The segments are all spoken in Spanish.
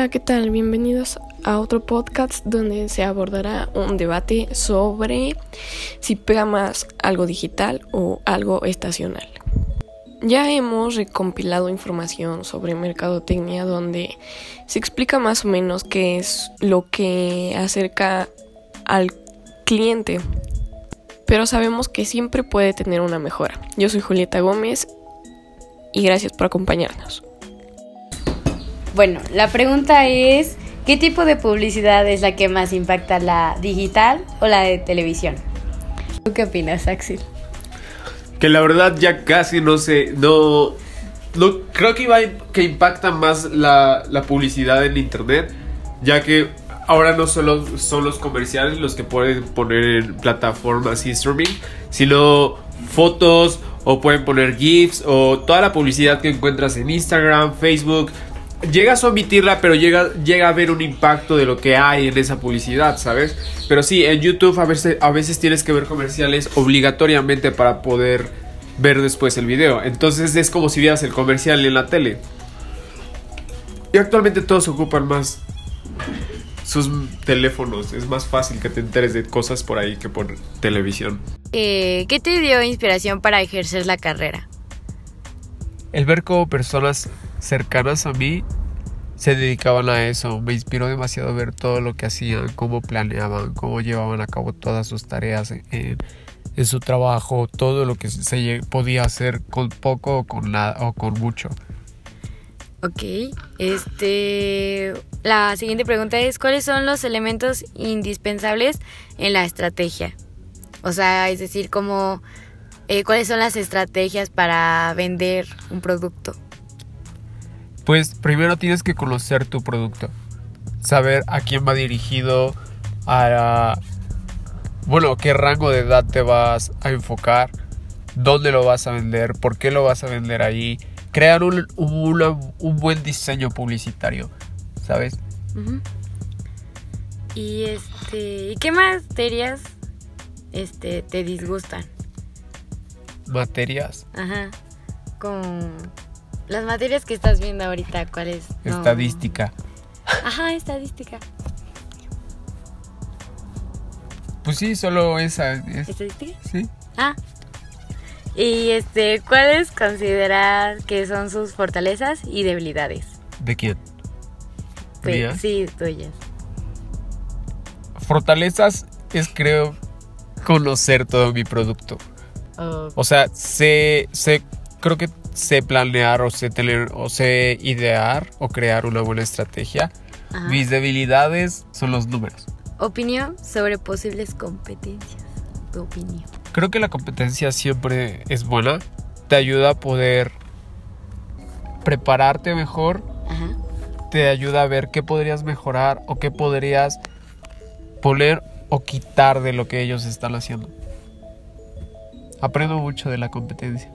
Hola, ¿qué tal? Bienvenidos a otro podcast donde se abordará un debate sobre si pega más algo digital o algo estacional. Ya hemos recompilado información sobre mercadotecnia donde se explica más o menos qué es lo que acerca al cliente, pero sabemos que siempre puede tener una mejora. Yo soy Julieta Gómez y gracias por acompañarnos. Bueno, la pregunta es, ¿qué tipo de publicidad es la que más impacta, la digital o la de televisión? ¿Tú qué opinas, Axel? Que la verdad ya casi no sé, no, no creo que, iba, que impacta más la, la publicidad en internet, ya que ahora no solo son los comerciales los que pueden poner en plataformas y streaming, sino fotos o pueden poner GIFs o toda la publicidad que encuentras en Instagram, Facebook, llegas a omitirla, pero llega, llega a ver un impacto de lo que hay en esa publicidad, ¿sabes? Pero sí, en YouTube a veces, a veces tienes que ver comerciales obligatoriamente para poder ver después el video. Entonces es como si vieras el comercial en la tele. Y actualmente todos ocupan más sus teléfonos. Es más fácil que te enteres de cosas por ahí que por televisión. Eh, ¿Qué te dio inspiración para ejercer la carrera? El ver cómo personas cercanas a mí se dedicaban a eso. Me inspiró demasiado ver todo lo que hacían, cómo planeaban, cómo llevaban a cabo todas sus tareas en, su trabajo, todo lo que se podía hacer con poco o con nada o con mucho. Ok, este, la siguiente pregunta es ¿cuáles son los elementos indispensables en la estrategia? O sea, es decir, cómo, eh, cuáles son las estrategias para vender un producto. Pues primero tienes que conocer tu producto, saber a quién va dirigido, a bueno, qué rango de edad te vas a enfocar, dónde lo vas a vender, por qué lo vas a vender ahí, crear un, un, buen diseño publicitario, ¿sabes? Y este, ¿y qué materias este te disgustan? Materias. Ajá. Con las materias que estás viendo ahorita, ¿cuáles? Estadística. Ajá, estadística. Pues sí, solo esa. ¿Estadística? Sí. Ah. Y este, ¿cuáles considerar que son sus fortalezas y debilidades? ¿De quién? Pues, sí, tuyas. Fortalezas es creo conocer todo mi producto. O sea, sé, sé, creo que sé planear o sé tener o sé idear o crear una buena estrategia. Mis debilidades son los números. Opinión sobre posibles competencias. Tu opinión. Creo que la competencia siempre es buena. Te ayuda a poder prepararte mejor. Te ayuda a ver qué podrías mejorar o qué podrías poner o quitar de lo que ellos están haciendo. Aprendo mucho de la competencia.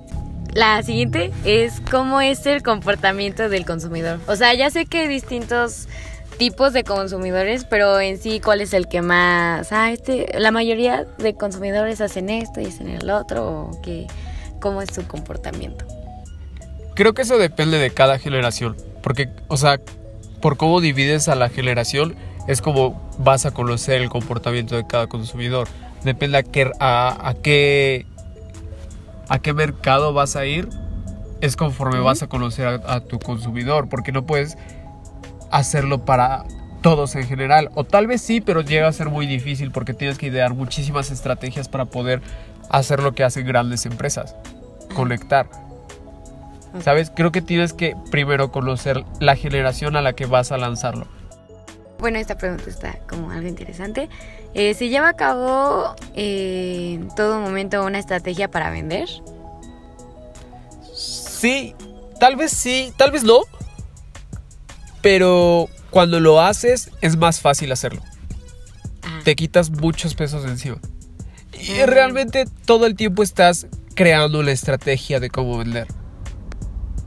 La siguiente es cómo es el comportamiento del consumidor. O sea, ya sé que hay distintos tipos de consumidores, pero en sí, ¿cuál es el que más? Ah, este, la mayoría de consumidores hacen esto y hacen el otro, o qué, ¿cómo es su comportamiento? Creo que eso depende de cada generación, porque, o sea, por cómo divides a la generación, es como vas a conocer el comportamiento de cada consumidor. Depende a qué, a, a qué a qué mercado vas a ir es conforme vas a conocer a, tu consumidor, porque no puedes hacerlo para todos en general, o tal vez sí, pero llega a ser muy difícil porque tienes que idear muchísimas estrategias para poder hacer lo que hacen grandes empresas, conectar. ¿Sabes? Creo que tienes que primero conocer la generación a la que vas a lanzarlo. Bueno, esta pregunta está como algo interesante. Eh, ¿Se lleva a cabo eh, en todo momento una estrategia para vender? Sí, tal vez sí, tal vez no. Pero cuando lo haces es más fácil hacerlo. Ah. Te quitas muchos pesos de encima. Y ah. realmente todo el tiempo estás creando la estrategia de cómo vender.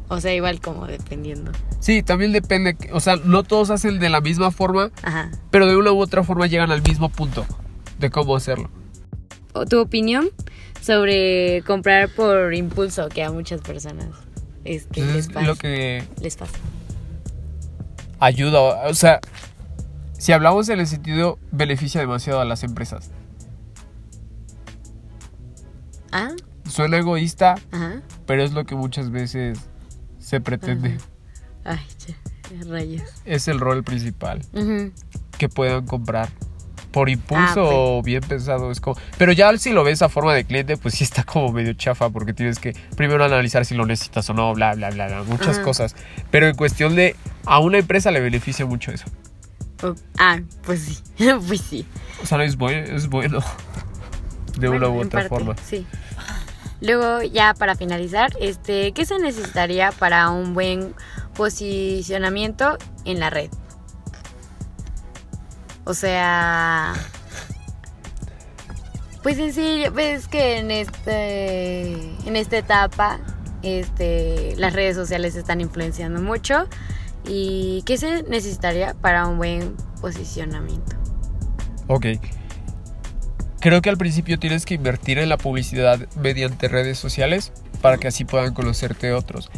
O sea, igual como dependiendo. Sí, también depende. O sea, no todos hacen de la misma forma, pero de una u otra forma llegan al mismo punto de cómo hacerlo. ¿Tu opinión sobre comprar por impulso que a muchas personas este, les pasa? Lo que... Les pasa. ayuda, o sea, si hablamos en el sentido, beneficia demasiado a las empresas. Ah, Suena egoísta, ajá. pero es lo que muchas veces se pretende. Ay, ya, rayos. Es el rol principal, que puedan comprar. Por impulso Ah, o bien pensado, es como... Pero ya si lo ves a forma de cliente, pues sí está como medio chafa, porque tienes que primero analizar si lo necesitas o no, bla, bla, bla, bla, muchas cosas. Pero en cuestión de... A una empresa le beneficia mucho eso. Oh, ah, pues sí, pues sí. O sea, es bueno, es bueno. De una u otra parte, forma. Sí. Luego, ya para finalizar, este, ¿qué se necesitaría para un buen posicionamiento en la red? O sea, pues en sí, ves que en este, en esta etapa, este, las redes sociales están influenciando mucho. ¿Y qué se necesitaría para un buen posicionamiento? Ok. Creo que al principio tienes que invertir en la publicidad mediante redes sociales para que así puedan conocerte otros.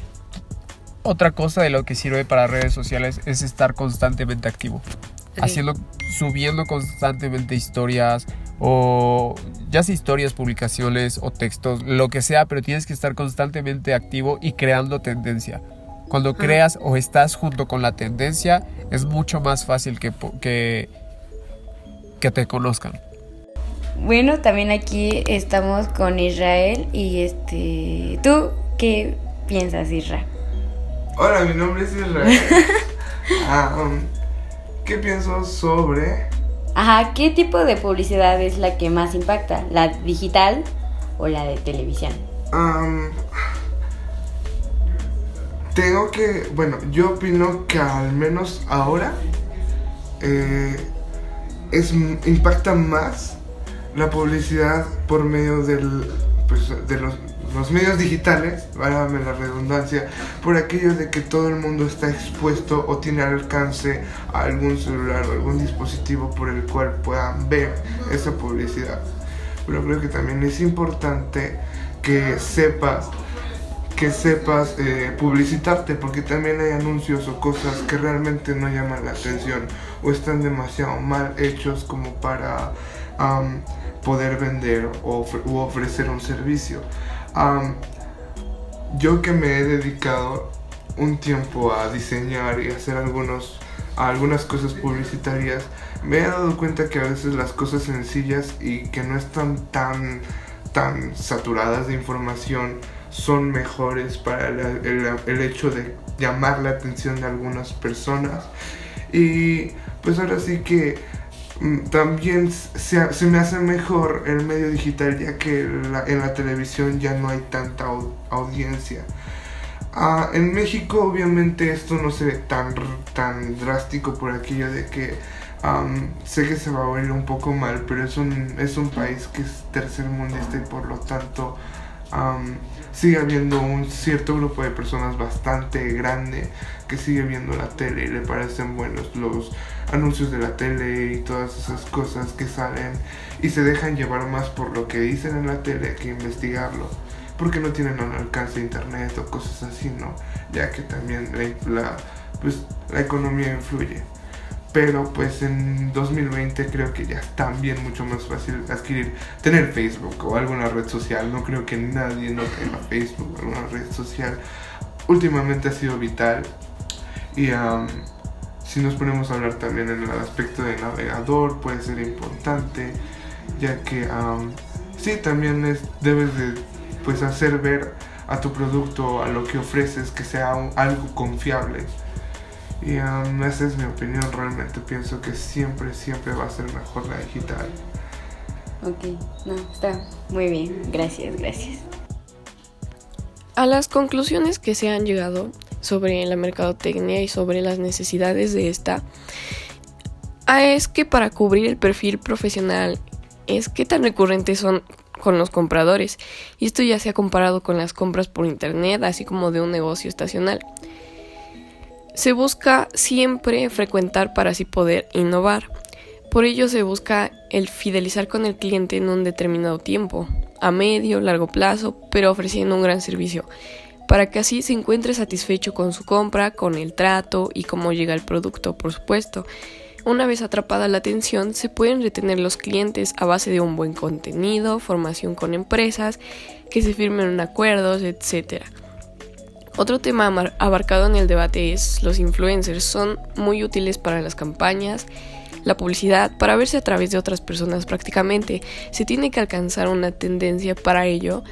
Otra cosa de lo que sirve para redes sociales es estar constantemente activo. Haciendo, subiendo constantemente historias o ya sea historias, publicaciones o textos, lo que sea, pero tienes que estar constantemente activo y creando tendencia. Cuando creas o estás junto con la tendencia, es mucho más fácil que, que, que te conozcan. Bueno, también aquí estamos con Israel y este, ¿tú qué piensas, Israel? Hola, mi nombre es Israel. Ah, um, ¿Qué pienso sobre Ajá, ¿qué tipo de publicidad es la que más impacta? ¿La digital o la de televisión? um, tengo que, bueno, yo opino que al menos ahora eh, es, impacta más la publicidad por medio del, pues, de los, los medios digitales, válgame la redundancia, por aquello de que todo el mundo está expuesto o tiene al alcance a algún celular o algún dispositivo por el cual puedan ver esa publicidad. Pero creo que también es importante que sepas que sepas eh, publicitarte porque también hay anuncios o cosas que realmente no llaman la atención o están demasiado mal hechos como para poder vender o u ofrecer un servicio. Yo que me he dedicado un tiempo a diseñar y hacer algunos, algunas cosas publicitarias, me he dado cuenta que a veces las cosas sencillas y que no están tan, tan saturadas de información son mejores para el, hecho de llamar la atención de algunas personas. Y pues ahora sí que también se, se me hace mejor el medio digital ya que la- en la televisión ya no hay tanta au- audiencia. Ah, en México obviamente esto no se ve tan, tan drástico por aquello de que am, sé que se va a oír un poco mal, pero es un, es un país que es tercermundista y por lo tanto sigue habiendo un cierto grupo de personas bastante grande que sigue viendo la tele y le parecen buenos los anuncios de la tele y todas esas cosas que salen y se dejan llevar más por lo que dicen en la tele que investigarlo porque no tienen al alcance internet o cosas así, ¿no? Ya que también la, pues, la economía influye. Pero pues en 2020 creo que ya es también mucho más fácil adquirir, tener Facebook o alguna red social. No creo que nadie no tenga Facebook o alguna red social. Últimamente ha sido vital. Y am, si nos ponemos a hablar también en el aspecto del navegador, puede ser importante. Ya que am, sí, también es, debes de pues hacer ver a tu producto, a lo que ofreces, que sea algo confiable. Y um, esa es mi opinión, realmente pienso que siempre, siempre va a ser mejor la digital. Ok, no, está muy bien, gracias, gracias. A las conclusiones que se han llegado sobre la mercadotecnia y sobre las necesidades de esta, ah, es que para cubrir el perfil profesional es que tan recurrentes son con los compradores, y esto ya se ha comparado con las compras por internet, así como de un negocio estacional. Se busca siempre frecuentar para así poder innovar. Por ello se busca el fidelizar con el cliente en un determinado tiempo, a medio, largo plazo, pero ofreciendo un gran servicio. para que así se encuentre satisfecho con su compra, con el trato y cómo llega el producto, por supuesto. Una vez atrapada la atención, se pueden retener los clientes a base de un buen contenido, formación con empresas, que se firmen acuerdos, etc. Otro tema abarcado en el debate es los influencers. Son muy útiles para las campañas, la publicidad, para verse a través de otras personas prácticamente. Se tiene que alcanzar una tendencia para ello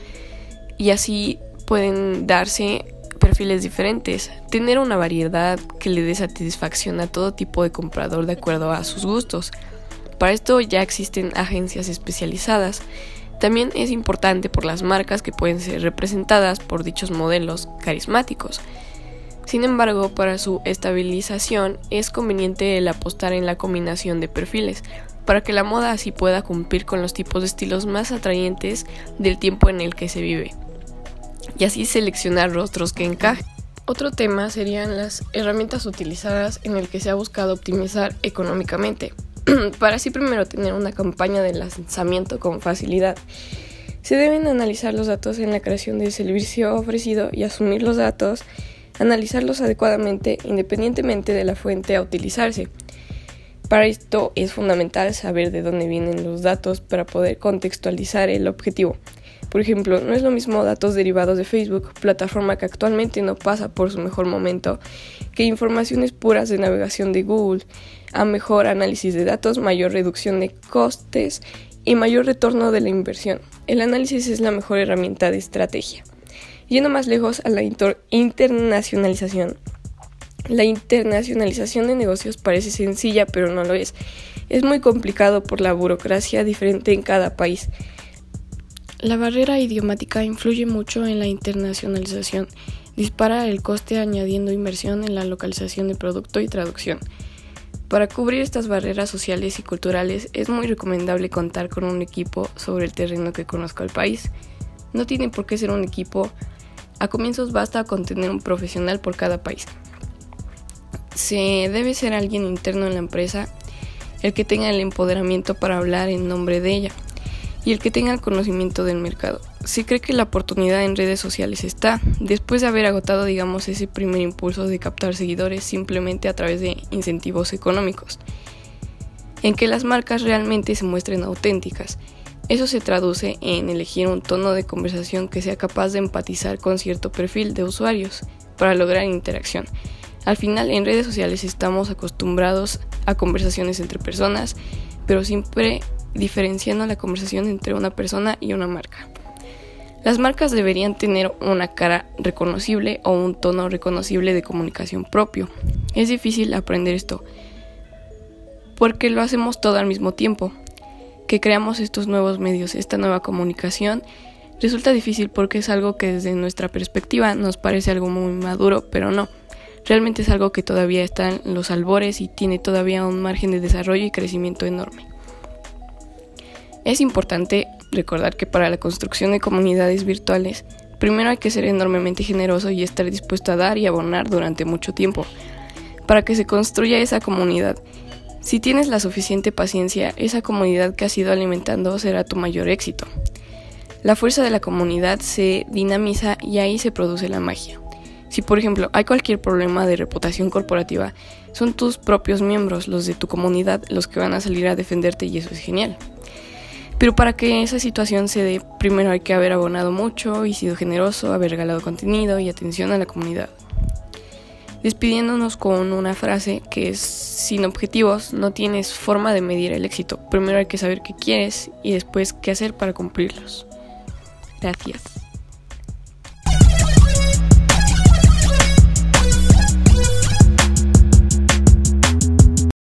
y así pueden darse perfiles diferentes, tener una variedad que le dé satisfacción a todo tipo de comprador de acuerdo a sus gustos. Para esto ya existen agencias especializadas. También es importante por las marcas que pueden ser representadas por dichos modelos carismáticos. Sin embargo, para su estabilización es conveniente el apostar en la combinación de perfiles, para que la moda así pueda cumplir con los tipos de estilos más atrayentes del tiempo en el que se vive y así seleccionar rostros que encajen. Otro tema serían las herramientas utilizadas en el que se ha buscado optimizar económicamente, para así primero tener una campaña de lanzamiento con facilidad. Se deben analizar los datos en la creación del servicio ofrecido y asumir los datos, analizarlos adecuadamente independientemente de la fuente a utilizarse. Para esto es fundamental saber de dónde vienen los datos para poder contextualizar el objetivo. Por ejemplo, no es lo mismo datos derivados de Facebook, plataforma que actualmente no pasa por su mejor momento, que informaciones puras de navegación de Google, a mejor análisis de datos, mayor reducción de costes y mayor retorno de la inversión. El análisis es la mejor herramienta de estrategia. Yendo más lejos a la internacionalización. La internacionalización de negocios parece sencilla, pero no lo es. Es muy complicado por la burocracia diferente en cada país. La barrera idiomática influye mucho en la internacionalización. Dispara el coste añadiendo inversión en la localización del producto y traducción. Para cubrir estas barreras sociales y culturales es muy recomendable contar con un equipo sobre el terreno que conozca el país. No tiene por qué ser un equipo, a comienzos basta con tener un profesional por cada país. Se debe ser alguien interno en la empresa el que tenga el empoderamiento para hablar en nombre de ella y el que tenga el conocimiento del mercado. Si cree que la oportunidad en redes sociales está, después de haber agotado, digamos, ese primer impulso de captar seguidores simplemente a través de incentivos económicos, en que las marcas realmente se muestren auténticas. Eso se traduce en elegir un tono de conversación que sea capaz de empatizar con cierto perfil de usuarios para lograr interacción. Al final, en redes sociales estamos acostumbrados a conversaciones entre personas, pero siempre diferenciando la conversación entre una persona y una marca. Las marcas deberían tener una cara reconocible o un tono reconocible de comunicación propio. Es difícil aprender esto porque lo hacemos todo al mismo tiempo. Que creamos estos nuevos medios, esta nueva comunicación, resulta difícil porque es algo que desde nuestra perspectiva nos parece algo muy maduro, pero no. Realmente es algo que todavía está en los albores y tiene todavía un margen de desarrollo y crecimiento enorme. Es importante recordar que para la construcción de comunidades virtuales, primero hay que ser enormemente generoso y estar dispuesto a dar y abonar durante mucho tiempo, para que se construya esa comunidad. Si tienes la suficiente paciencia, esa comunidad que has ido alimentando será tu mayor éxito. La fuerza de la comunidad se dinamiza y ahí se produce la magia. Si por ejemplo hay cualquier problema de reputación corporativa, son tus propios miembros, los de tu comunidad, los que van a salir a defenderte y eso es genial. Pero para que esa situación se dé, primero hay que haber abonado mucho y sido generoso, haber regalado contenido y atención a la comunidad. Despidiéndonos con una frase que es, sin objetivos no tienes forma de medir el éxito. Primero hay que saber qué quieres y después qué hacer para cumplirlos. Gracias.